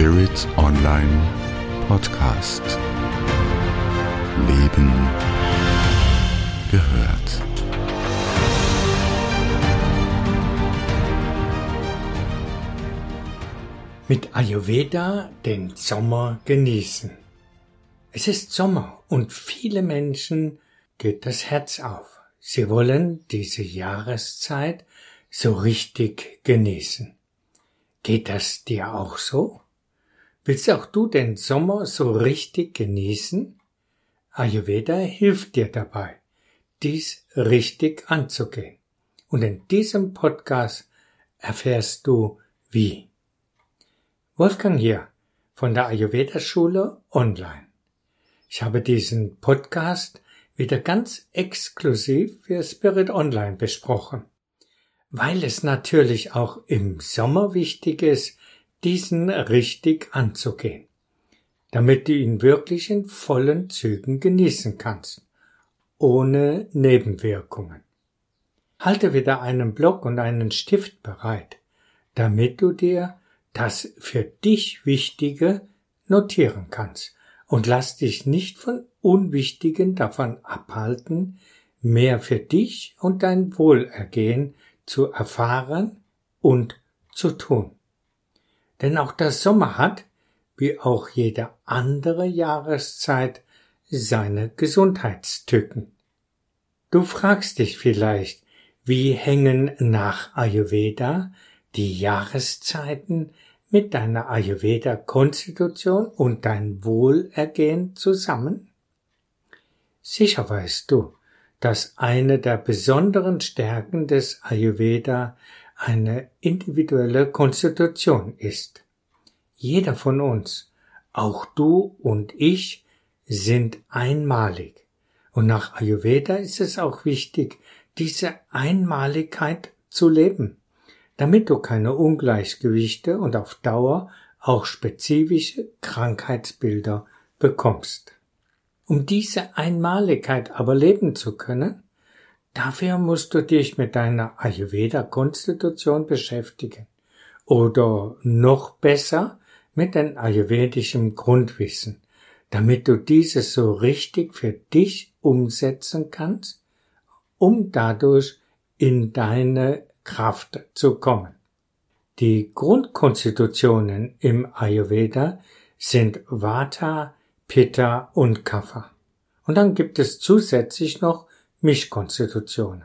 Spirit Online Podcast. Leben gehört. Mit Ayurveda den Sommer genießen. Es ist Sommer und viele Menschen geht das Herz auf. Sie wollen diese Jahreszeit so richtig genießen. Geht das dir auch so? Willst auch du den Sommer so richtig genießen? Ayurveda hilft dir dabei, dies richtig anzugehen. Und in diesem Podcast erfährst du wie. Wolfgang hier von der Ayurveda Schule online. Ich habe diesen Podcast wieder ganz exklusiv für Spirit Online besprochen, weil es natürlich auch im Sommer wichtig ist, diesen richtig anzugehen, damit du ihn wirklich in vollen Zügen genießen kannst, ohne Nebenwirkungen. Halte wieder einen Block und einen Stift bereit, damit du dir das für dich Wichtige notieren kannst und lass dich nicht von Unwichtigen davon abhalten, mehr für dich und dein Wohlergehen zu erfahren und zu tun. Denn auch der Sommer hat, wie auch jede andere Jahreszeit, seine Gesundheitstücken. Du fragst dich vielleicht, wie hängen nach Ayurveda die Jahreszeiten mit deiner Ayurveda-Konstitution und dein Wohlergehen zusammen? Sicher weißt du, dass eine der besonderen Stärken des Ayurveda eine individuelle Konstitution ist. Jeder von uns, auch du und ich, sind einmalig. Und nach Ayurveda ist es auch wichtig, diese Einmaligkeit zu leben damit du keine Ungleichgewichte und auf Dauer auch spezifische Krankheitsbilder bekommst. Um diese Einmaligkeit aber leben zu können, dafür musst du dich mit deiner Ayurveda-Konstitution beschäftigen oder noch besser mit deinem ayurvedischen Grundwissen, damit du dieses so richtig für dich umsetzen kannst, um dadurch in deine Kraft zu kommen. Die Grundkonstitutionen im Ayurveda sind Vata, Pitta und Kapha. Und dann gibt es zusätzlich noch Mischkonstitutionen.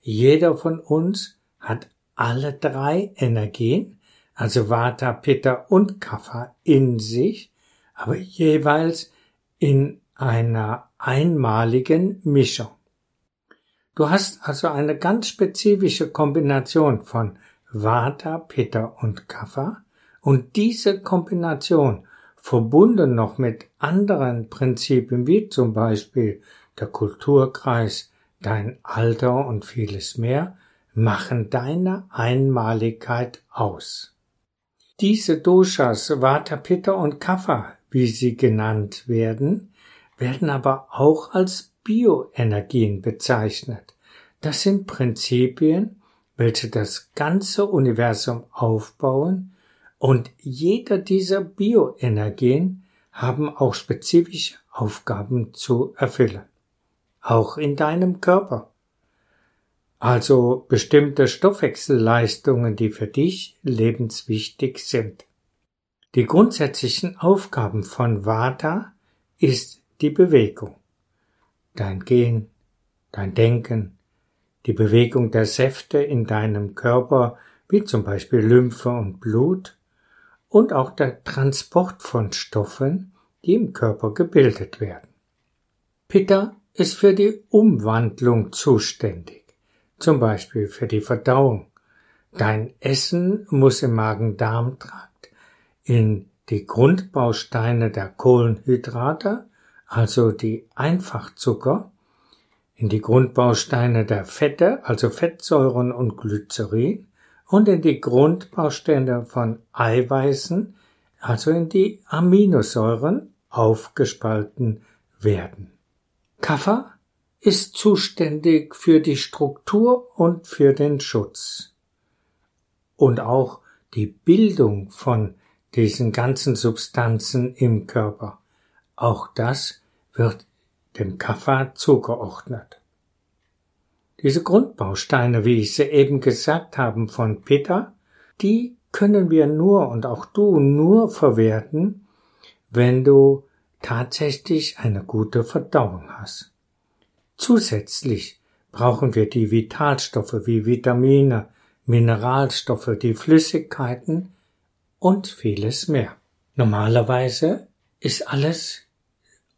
Jeder von uns hat alle drei Energien, also Vata, Pitta und Kapha in sich, aber jeweils in einer einmaligen Mischung. Du hast also eine ganz spezifische Kombination von Vata, Pitta und Kapha und diese Kombination verbunden noch mit anderen Prinzipien wie zum Beispiel der Kulturkreis, dein Alter und vieles mehr, machen deine Einmaligkeit aus. Diese Doshas, Vata, Pitta und Kapha, wie sie genannt werden, werden aber auch als Bioenergien bezeichnet. Das sind Prinzipien, welche das ganze Universum aufbauen und jeder dieser Bioenergien haben auch spezifische Aufgaben zu erfüllen. Auch in deinem Körper. Also bestimmte Stoffwechselleistungen, die für dich lebenswichtig sind. Die grundsätzlichen Aufgaben von Vata ist die Bewegung dein Gehen, dein Denken, die Bewegung der Säfte in deinem Körper, wie zum Beispiel Lymphe und Blut, und auch der Transport von Stoffen, die im Körper gebildet werden. Pitta ist für die Umwandlung zuständig, zum Beispiel für die Verdauung. Dein Essen muss im Magen-Darm-Trakt in die Grundbausteine der Kohlenhydrate also die Einfachzucker, in die Grundbausteine der Fette, also Fettsäuren und Glycerin, und in die Grundbausteine von Eiweißen, also in die Aminosäuren, aufgespalten werden. Kaffer ist zuständig für die Struktur und für den Schutz und auch die Bildung von diesen ganzen Substanzen im Körper. Auch das wird dem Kapha zugeordnet. Diese Grundbausteine, wie ich sie eben gesagt habe, von Pitta, die können wir nur und auch du nur verwerten, wenn du tatsächlich eine gute Verdauung hast. Zusätzlich brauchen wir die Vitalstoffe wie Vitamine, Mineralstoffe, die Flüssigkeiten und vieles mehr. Normalerweise ist alles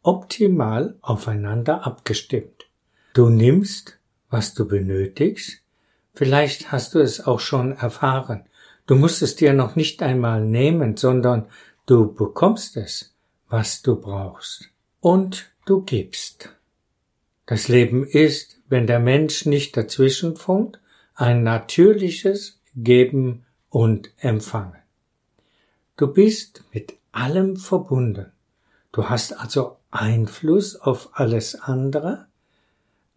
optimal aufeinander abgestimmt. Du nimmst, was du benötigst, vielleicht hast du es auch schon erfahren. Du musst es dir noch nicht einmal nehmen, sondern du bekommst es, was du brauchst. Und du gibst. Das Leben ist, wenn der Mensch nicht dazwischenfunkt, ein natürliches Geben und Empfangen. Du bist mit allem verbunden. Du hast also Einfluss auf alles andere,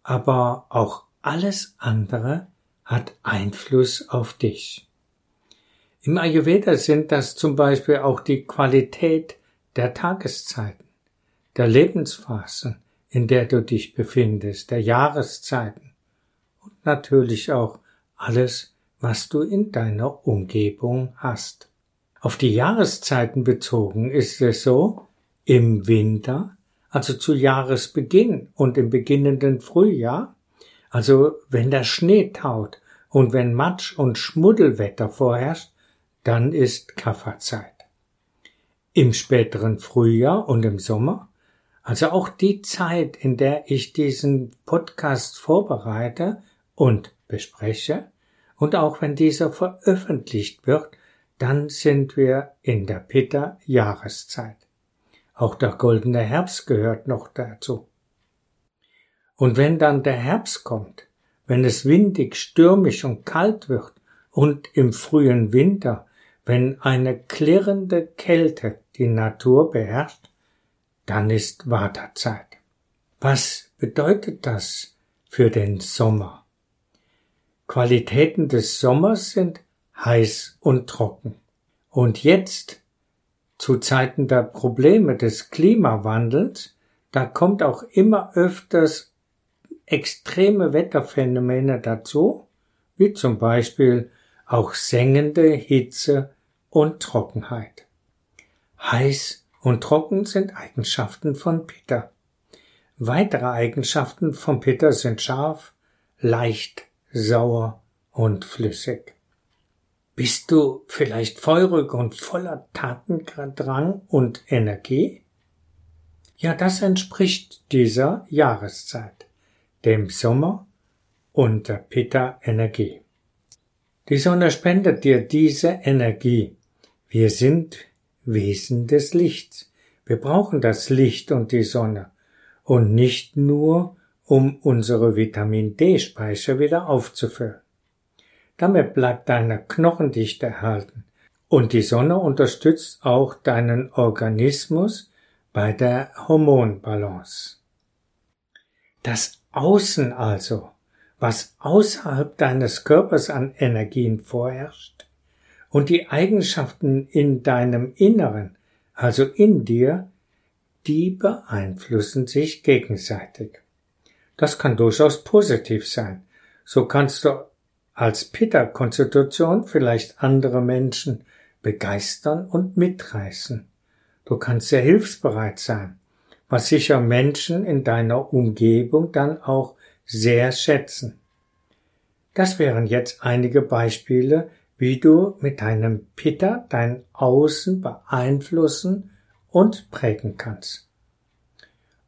aber auch alles andere hat Einfluss auf dich. Im Ayurveda sind das zum Beispiel auch die Qualität der Tageszeiten, der Lebensphasen, in der du dich befindest, der Jahreszeiten und natürlich auch alles, was du in deiner Umgebung hast. Auf die Jahreszeiten bezogen ist es so, im Winter, also zu Jahresbeginn und im beginnenden Frühjahr, also wenn der Schnee taut und wenn Matsch und Schmuddelwetter vorherrscht, dann ist Kafferzeit. Im späteren Frühjahr und im Sommer also auch die Zeit, in der ich diesen Podcast vorbereite und bespreche, und auch wenn dieser veröffentlicht wird, dann sind wir in der Pitta Jahreszeit. Auch der goldene Herbst gehört noch dazu. Und wenn dann der Herbst kommt, wenn es windig, stürmisch und kalt wird und im frühen Winter, wenn eine klirrende Kälte die Natur beherrscht, dann ist Wartezeit. Was bedeutet das für den Sommer? Qualitäten des Sommers sind heiß und trocken. Und jetzt, zu Zeiten der Probleme des Klimawandels, da kommt auch immer öfters extreme Wetterphänomene dazu, wie zum Beispiel auch sengende Hitze und Trockenheit. Heiß und trocken sind Eigenschaften von Peter. Weitere Eigenschaften von Peter sind scharf, leicht, sauer und flüssig. Bist du vielleicht feurig und voller Tatendrang und Energie? Ja, das entspricht dieser Jahreszeit, dem Sommer und der Pitta-Energie. Die Sonne spendet dir diese Energie. Wir sind Wesen des Lichts. Wir brauchen das Licht und die Sonne und nicht nur, um unsere Vitamin D-Speicher wieder aufzufüllen. Damit bleibt deine Knochendichte erhalten und die Sonne unterstützt auch deinen Organismus bei der Hormonbalance. Das Außen also, was außerhalb deines Körpers an Energien vorherrscht, und die Eigenschaften in deinem Inneren, also in dir, die beeinflussen sich gegenseitig. Das kann durchaus positiv sein. So kannst du als Pitta-Konstitution vielleicht andere Menschen begeistern und mitreißen. Du kannst sehr hilfsbereit sein, was sicher Menschen in deiner Umgebung dann auch sehr schätzen. Das wären jetzt einige Beispiele, wie du mit deinem Pitta dein Außen beeinflussen und prägen kannst.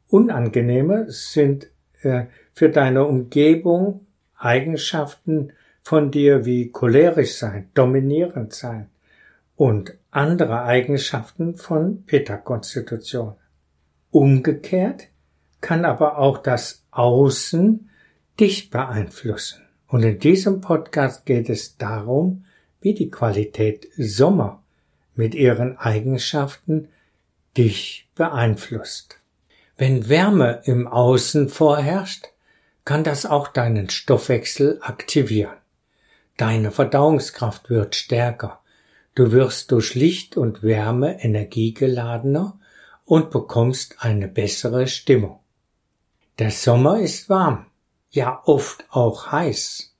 Unangenehme sind äh, für deine Umgebung Eigenschaften von dir wie cholerisch sein, dominierend sein und andere Eigenschaften von Pitta-Konstitution. Umgekehrt kann aber auch das Außen dich beeinflussen. Und in diesem Podcast geht es darum, wie die Qualität Sommer mit ihren Eigenschaften dich beeinflusst. Wenn Wärme im Außen vorherrscht, kann das auch deinen Stoffwechsel aktivieren. Deine Verdauungskraft wird stärker. Du wirst durch Licht und Wärme energiegeladener und bekommst eine bessere Stimmung. Der Sommer ist warm, ja oft auch heiß.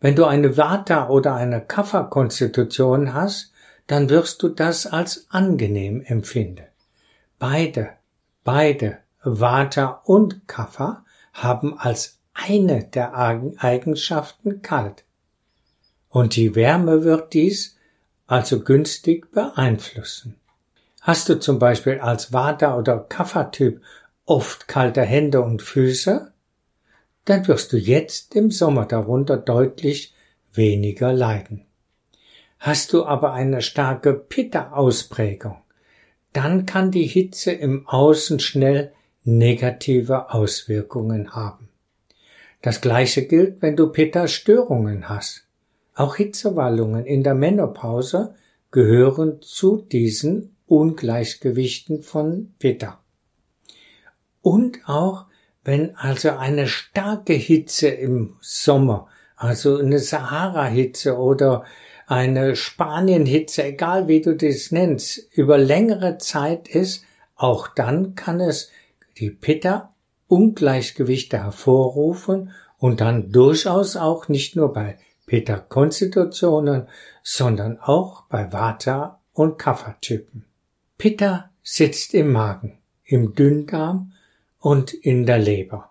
Wenn du eine Vata oder eine Kapha-Konstitution hast, dann wirst du das als angenehm empfinden. Beide, beide, Vata und Kapha, haben als eine der Eigenschaften kalt. Und die Wärme wird dies also günstig beeinflussen. Hast du zum Beispiel als Vata- oder Kapha-Typ oft kalte Hände und Füße, dann wirst du jetzt im Sommer darunter deutlich weniger leiden. Hast du aber eine starke Pitta-Ausprägung, dann kann die Hitze im Außen schnell negative Auswirkungen haben. Das gleiche gilt, wenn du Pitta-Störungen hast. Auch Hitzewallungen in der Menopause gehören zu diesen Ungleichgewichten von Pitta. Und auch wenn also eine starke Hitze im Sommer, also eine Sahara-Hitze oder eine Spanien-Hitze, egal wie du das nennst, über längere Zeit ist, auch dann kann es die Pitta Ungleichgewichte hervorrufen und dann durchaus auch nicht nur bei Pitta-Konstitutionen, sondern auch bei Vata- und Kapha-Typen. Pitta sitzt im Magen, im Dünndarm und in der Leber.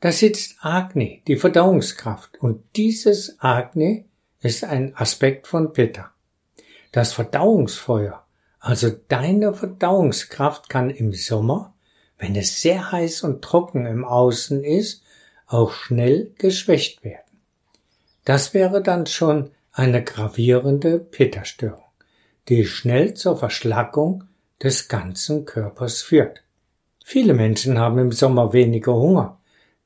Da sitzt Agni, die Verdauungskraft, und dieses Agni ist ein Aspekt von Pitta. Das Verdauungsfeuer, also deine Verdauungskraft kann im Sommer, wenn es sehr heiß und trocken im Außen ist, auch schnell geschwächt werden. Das wäre dann schon eine gravierende Pitta-Störung, die schnell zur Verschlackung des ganzen Körpers führt. Viele Menschen haben im Sommer weniger Hunger.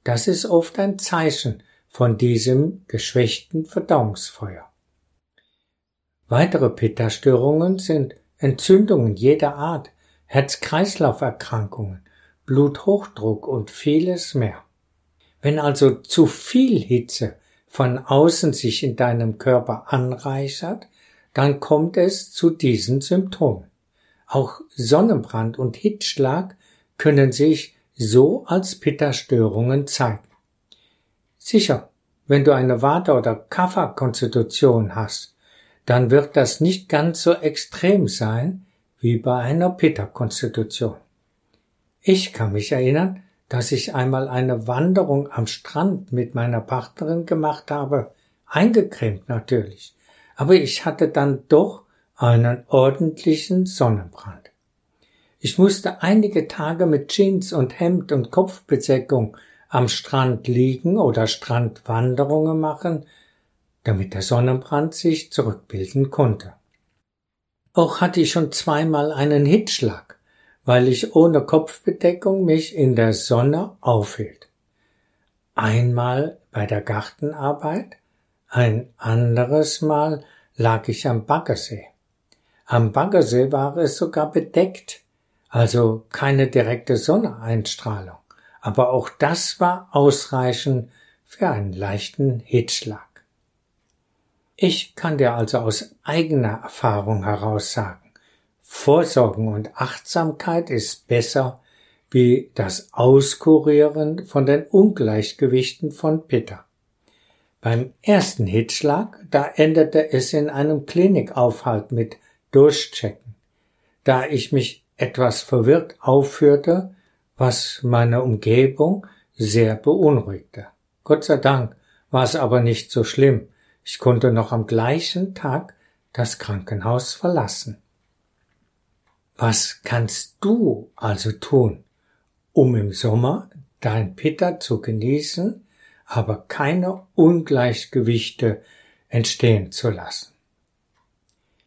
Das ist oft ein Zeichen von diesem geschwächten Verdauungsfeuer. Weitere Pitta-Störungen sind Entzündungen jeder Art, Herz-Kreislauf-Erkrankungen, Bluthochdruck und vieles mehr. Wenn also zu viel Hitze von außen sich in deinem Körper anreichert, dann kommt es zu diesen Symptomen. Auch Sonnenbrand und Hitzschlag können sich so als Pitta-Störungen zeigen. Sicher, wenn du eine Vata- oder Kapha-Konstitution hast, dann wird das nicht ganz so extrem sein wie bei einer Pitta-Konstitution. Ich kann mich erinnern, dass ich einmal eine Wanderung am Strand mit meiner Partnerin gemacht habe, eingecremt natürlich, aber ich hatte dann doch einen ordentlichen Sonnenbrand. Ich musste einige Tage mit Jeans und Hemd und Kopfbedeckung am Strand liegen oder Strandwanderungen machen, damit der Sonnenbrand sich zurückbilden konnte. Auch hatte ich schon zweimal einen Hitzschlag, weil ich ohne Kopfbedeckung mich in der Sonne aufhielt. Einmal bei der Gartenarbeit, ein anderes Mal lag ich am Baggersee. Am Baggersee war es sogar bedeckt, also keine direkte Sonneneinstrahlung, aber auch das war ausreichend für einen leichten Hitzschlag. Ich kann dir also aus eigener Erfahrung heraus sagen, Vorsorgen und Achtsamkeit ist besser wie das Auskurieren von den Ungleichgewichten von Pitta. Beim ersten Hitzschlag, da endete es in einem Klinikaufhalt mit Durchchecken. Da ich mich etwas verwirrt aufführte, was meine Umgebung sehr beunruhigte. Gott sei Dank war es aber nicht so schlimm. Ich konnte noch am gleichen Tag das Krankenhaus verlassen. Was kannst du also tun, um im Sommer dein Pitta zu genießen, aber keine Ungleichgewichte entstehen zu lassen?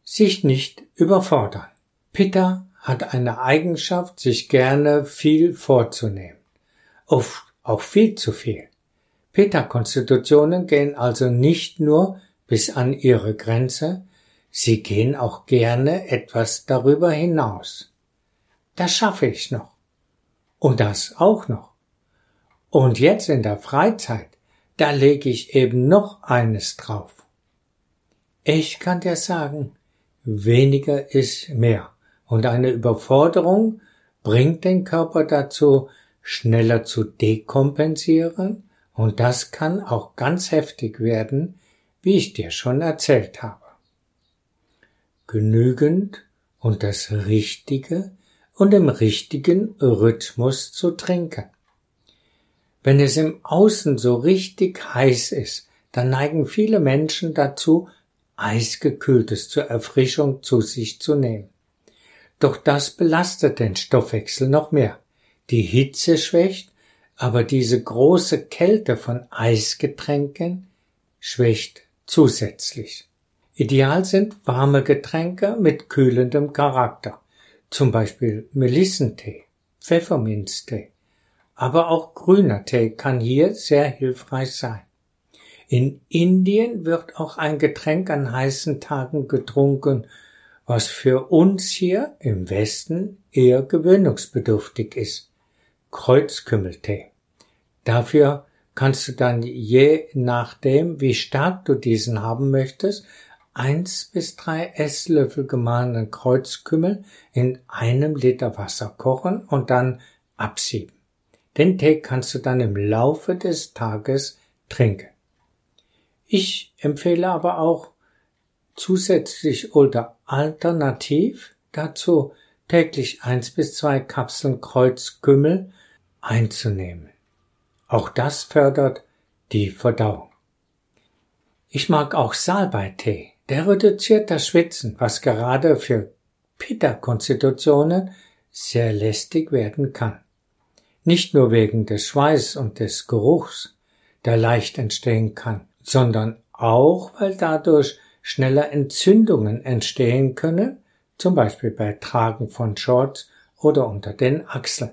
Sich nicht überfordern. Pitta hat eine Eigenschaft, sich gerne viel vorzunehmen. Oft auch viel zu viel. Peter-Konstitutionen gehen also nicht nur bis an ihre Grenze, sie gehen auch gerne etwas darüber hinaus. Das schaffe ich noch. Und das auch noch. Und jetzt in der Freizeit, da lege ich eben noch eines drauf. Ich kann dir sagen, weniger ist mehr. Und eine Überforderung bringt den Körper dazu, schneller zu dekompensieren, und das kann auch ganz heftig werden, wie ich dir schon erzählt habe. Genügend und das Richtige und im richtigen Rhythmus zu trinken. Wenn es im Außen so richtig heiß ist, dann neigen viele Menschen dazu, Eisgekühltes zur Erfrischung zu sich zu nehmen. Doch das belastet den Stoffwechsel noch mehr. Die Hitze schwächt, aber diese große Kälte von Eisgetränken schwächt zusätzlich. Ideal sind warme Getränke mit kühlendem Charakter, zum Beispiel Melissentee, Pfefferminztee, aber auch grüner Tee kann hier sehr hilfreich sein. In Indien wird auch ein Getränk an heißen Tagen getrunken, was für uns hier im Westen eher gewöhnungsbedürftig ist. Kreuzkümmeltee. Dafür kannst du dann je nachdem, wie stark du diesen haben möchtest, eins bis drei Esslöffel gemahlenen Kreuzkümmel in einem Liter Wasser kochen und dann absieben. Den Tee kannst du dann im Laufe des Tages trinken. Ich empfehle aber auch zusätzlich oder alternativ dazu täglich eins bis zwei Kapseln Kreuzkümmel einzunehmen. Auch das fördert die Verdauung. Ich mag auch Salbeitee. Der reduziert das Schwitzen, was gerade für Pitta-Konstitutionen sehr lästig werden kann. Nicht nur wegen des Schweiß und des Geruchs, der leicht entstehen kann, sondern auch, weil dadurch schneller Entzündungen entstehen können, zum Beispiel bei Tragen von Shorts oder unter den Achseln.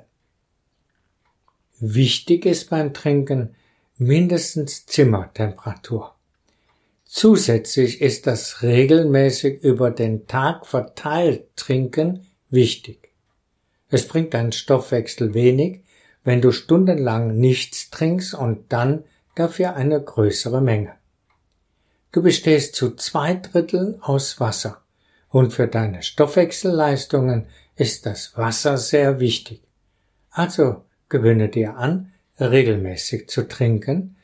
Wichtig ist beim Trinken mindestens Zimmertemperatur. Zusätzlich ist das regelmäßig über den Tag verteilt Trinken wichtig. Es bringt deinen Stoffwechsel wenig, wenn du stundenlang nichts trinkst und dann dafür eine größere Menge. Du bestehst zu zwei Dritteln aus Wasser und für deine Stoffwechselleistungen ist das Wasser sehr wichtig. Also gewöhne dir an, regelmäßig zu trinken,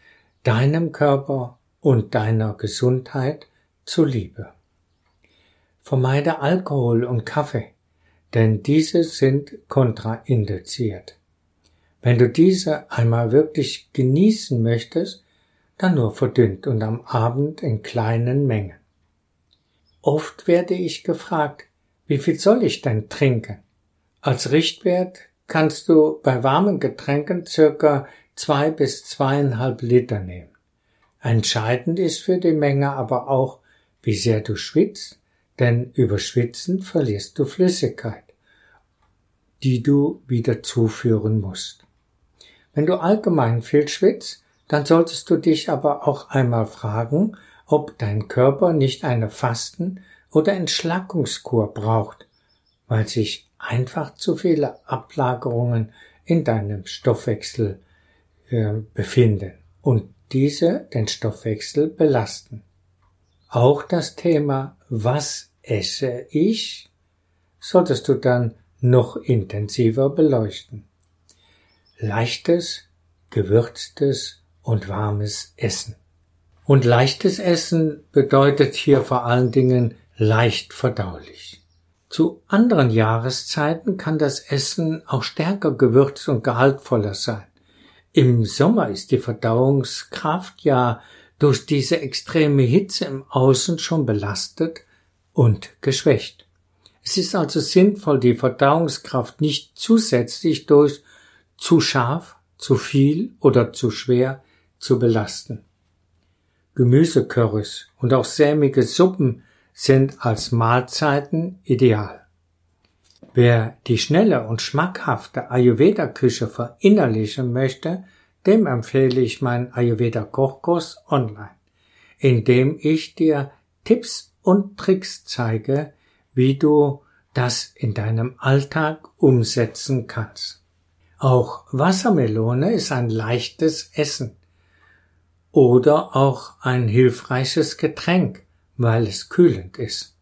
deinem Körper und deiner Gesundheit zuliebe. Vermeide Alkohol und Kaffee, denn diese sind kontraindiziert. Wenn du diese einmal wirklich genießen möchtest, dann nur verdünnt und am Abend in kleinen Mengen. Oft werde ich gefragt, wie viel soll ich denn trinken? Als Richtwert kannst du bei warmen Getränken circa zwei bis zweieinhalb Liter nehmen. Entscheidend ist für die Menge aber auch, wie sehr du schwitzt, denn über Schwitzen verlierst du Flüssigkeit, die du wieder zuführen musst. Wenn du allgemein viel schwitzt, dann solltest du dich aber auch einmal fragen, ob dein Körper nicht eine Fasten- oder Entschlackungskur braucht, weil sich einfach zu viele Ablagerungen in deinem Stoffwechsel äh, befinden und diese den Stoffwechsel belasten. Auch das Thema Was esse ich solltest du dann noch intensiver beleuchten leichtes, gewürztes und warmes Essen. Und leichtes Essen bedeutet hier vor allen Dingen leicht verdaulich. Zu anderen Jahreszeiten kann das Essen auch stärker gewürzt und gehaltvoller sein. Im Sommer ist die Verdauungskraft ja durch diese extreme Hitze im Außen schon belastet und geschwächt. Es ist also sinnvoll, die Verdauungskraft nicht zusätzlich durch zu scharf, zu viel oder zu schwer zu belasten. Gemüsecurrys und auch sämige Suppen sind als Mahlzeiten ideal. Wer die schnelle und schmackhafte Ayurveda-Küche verinnerlichen möchte, dem empfehle ich meinen Ayurveda-Kochkurs online, in dem ich dir Tipps und Tricks zeige, wie du das in deinem Alltag umsetzen kannst. Auch Wassermelone ist ein leichtes Essen oder auch ein hilfreiches Getränk, weil es kühlend ist.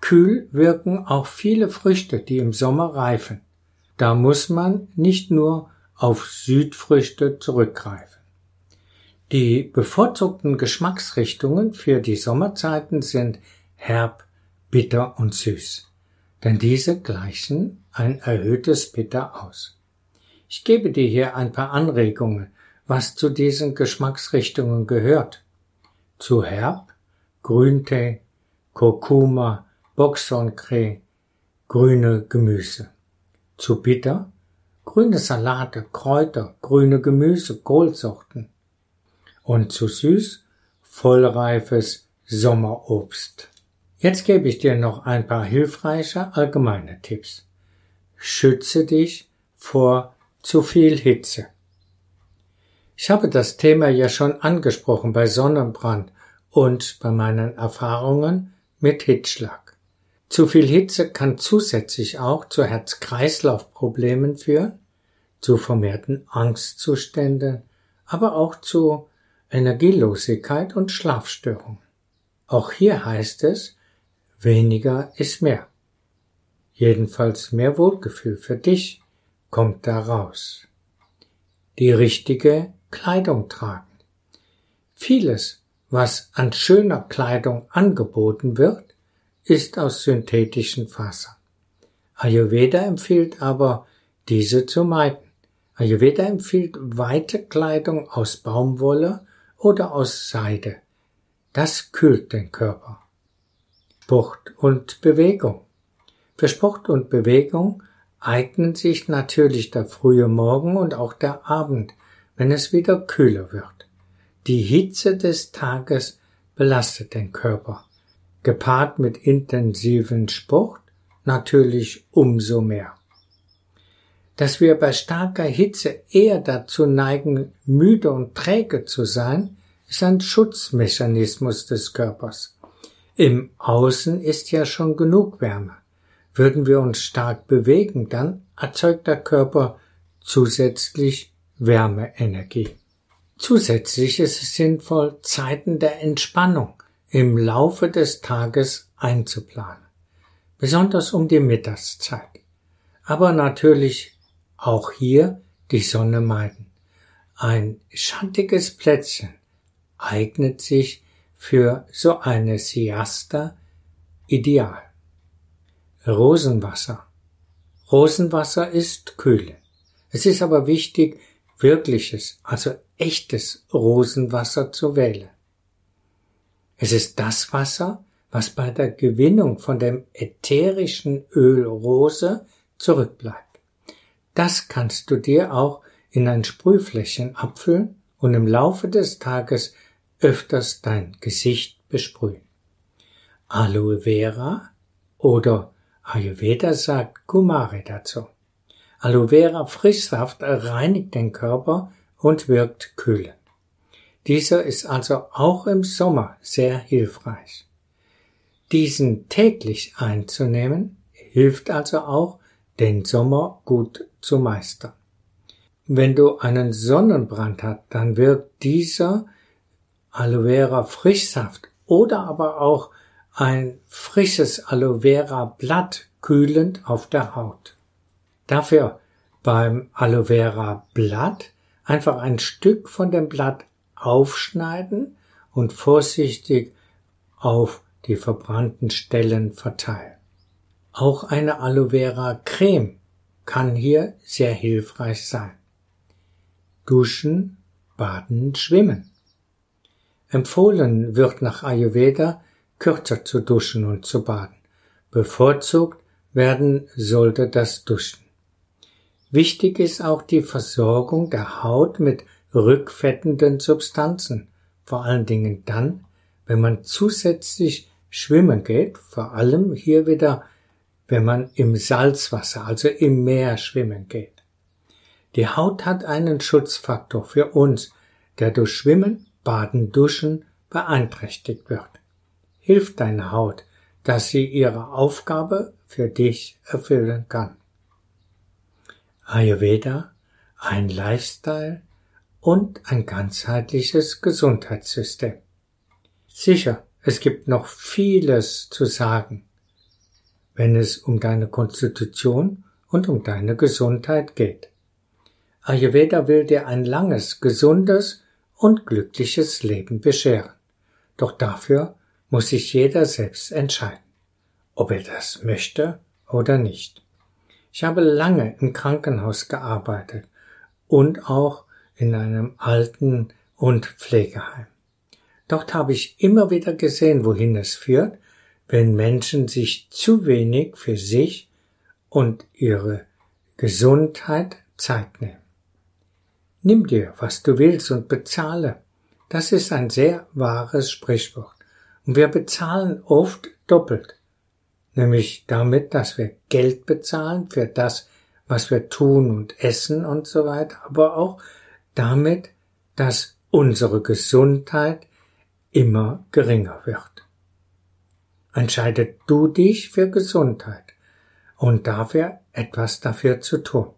Kühl wirken auch viele Früchte, die im Sommer reifen. Da muss man nicht nur auf Südfrüchte zurückgreifen. Die bevorzugten Geschmacksrichtungen für die Sommerzeiten sind herb, bitter und süß, denn diese gleichen ein erhöhtes Bitter aus. Ich gebe dir hier ein paar Anregungen, was zu diesen Geschmacksrichtungen gehört. Zu herb, Grüntee, Kurkuma, Boxhornklee, grüne Gemüse. Zu bitter, grüne Salate, Kräuter, grüne Gemüse, Kohlsorten und zu süß vollreifes Sommerobst. Jetzt gebe ich dir noch ein paar hilfreiche allgemeine Tipps. Schütze dich vor zu viel Hitze. Ich habe das Thema ja schon angesprochen bei Sonnenbrand und bei meinen Erfahrungen mit Hitzschlag. Zu viel Hitze kann zusätzlich auch zu Herz-Kreislauf-Problemen führen, zu vermehrten Angstzuständen, aber auch zu Energielosigkeit und Schlafstörung. Auch hier heißt es, weniger ist mehr. Jedenfalls mehr Wohlgefühl für dich kommt daraus. Die richtige Kleidung tragen. Vieles, was an schöner Kleidung angeboten wird, ist aus synthetischen Fasern. Ayurveda empfiehlt aber, diese zu meiden. Ayurveda empfiehlt weite Kleidung aus Baumwolle oder aus Seide. Das kühlt den Körper. Sport und Bewegung. Für Sport und Bewegung eignen sich natürlich der frühe Morgen und auch der Abend, wenn es wieder kühler wird. Die Hitze des Tages belastet den Körper. Gepaart mit intensiven Sport natürlich umso mehr. Dass wir bei starker Hitze eher dazu neigen, müde und träge zu sein, ist ein Schutzmechanismus des Körpers. Im Außen ist ja schon genug Wärme. Würden wir uns stark bewegen, dann erzeugt der Körper zusätzlich Wärmeenergie. Zusätzlich ist es sinnvoll, Zeiten der Entspannung im Laufe des Tages einzuplanen, besonders um die Mittagszeit. Aber natürlich auch hier die Sonne meiden. Ein schattiges Plätzchen eignet sich für so eine Siesta ideal. Rosenwasser. Rosenwasser ist kühl. Es ist aber wichtig, wirkliches, also echtes Rosenwasser zu wählen. Es ist das Wasser, was bei der Gewinnung von dem ätherischen Öl Rose zurückbleibt. Das kannst du dir auch in ein Sprühfläschchen abfüllen und im Laufe des Tages öfters dein Gesicht besprühen. Aloe Vera oder Ayurveda sagt Kumari dazu. Aloe Vera Frischsaft reinigt den Körper und wirkt kühlend. Dieser ist also auch im Sommer sehr hilfreich. Diesen täglich einzunehmen hilft also auch, den Sommer gut zu meistern. Wenn du einen Sonnenbrand hast, dann wirkt dieser Aloe Vera Frischsaft oder aber auch ein frisches Aloe Vera Blatt kühlend auf der Haut. Dafür beim Aloe Vera Blatt einfach ein Stück von dem Blatt aufschneiden und vorsichtig auf die verbrannten Stellen verteilen. Auch eine Aloe Vera Creme kann hier sehr hilfreich sein. Duschen, Baden, Schwimmen. Empfohlen wird nach Ayurveda kürzer zu duschen und zu baden. Bevorzugt werden sollte das Duschen. Wichtig ist auch die Versorgung der Haut mit rückfettenden Substanzen, vor allen Dingen dann, wenn man zusätzlich schwimmen geht, vor allem hier wieder, wenn man im Salzwasser, also im Meer schwimmen geht. Die Haut hat einen Schutzfaktor für uns, der durch Schwimmen, Baden, Duschen beeinträchtigt wird. Hilf deiner Haut, dass sie ihre Aufgabe für dich erfüllen kann. Ayurveda, ein Lifestyle und ein ganzheitliches Gesundheitssystem. Sicher, Es gibt noch vieles zu sagen, wenn es um deine Konstitution und um deine Gesundheit geht. Ayurveda will dir ein langes, gesundes und glückliches Leben bescheren. Doch dafür muss sich jeder selbst entscheiden, ob er das möchte oder nicht. Ich habe lange im Krankenhaus gearbeitet und auch in einem Alten- und Pflegeheim. Dort habe ich immer wieder gesehen, wohin es führt, wenn Menschen sich zu wenig für sich und ihre Gesundheit Zeit nehmen. Nimm dir, was du willst und bezahle. Das ist ein sehr wahres Sprichwort. Und wir bezahlen oft doppelt. Nämlich damit, dass wir Geld bezahlen für das, was wir tun und essen und so weiter, aber auch damit, dass unsere Gesundheit immer geringer wird. Entscheide du dich für Gesundheit und dafür etwas dafür zu tun.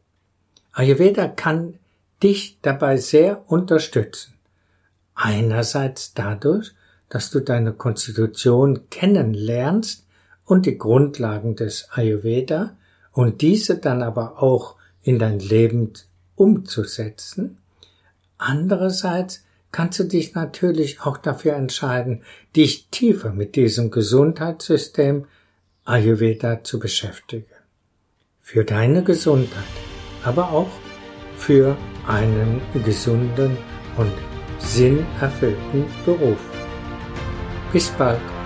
Ayurveda kann dich dabei sehr unterstützen. Einerseits dadurch, dass du deine Konstitution kennenlernst und die Grundlagen des Ayurveda und diese dann aber auch in dein Leben umzusetzen. Andererseits kannst du dich natürlich auch dafür entscheiden, dich tiefer mit diesem Gesundheitssystem Ayurveda zu beschäftigen. Für deine Gesundheit, aber auch für einen gesunden und sinnerfüllten Beruf. Bis bald.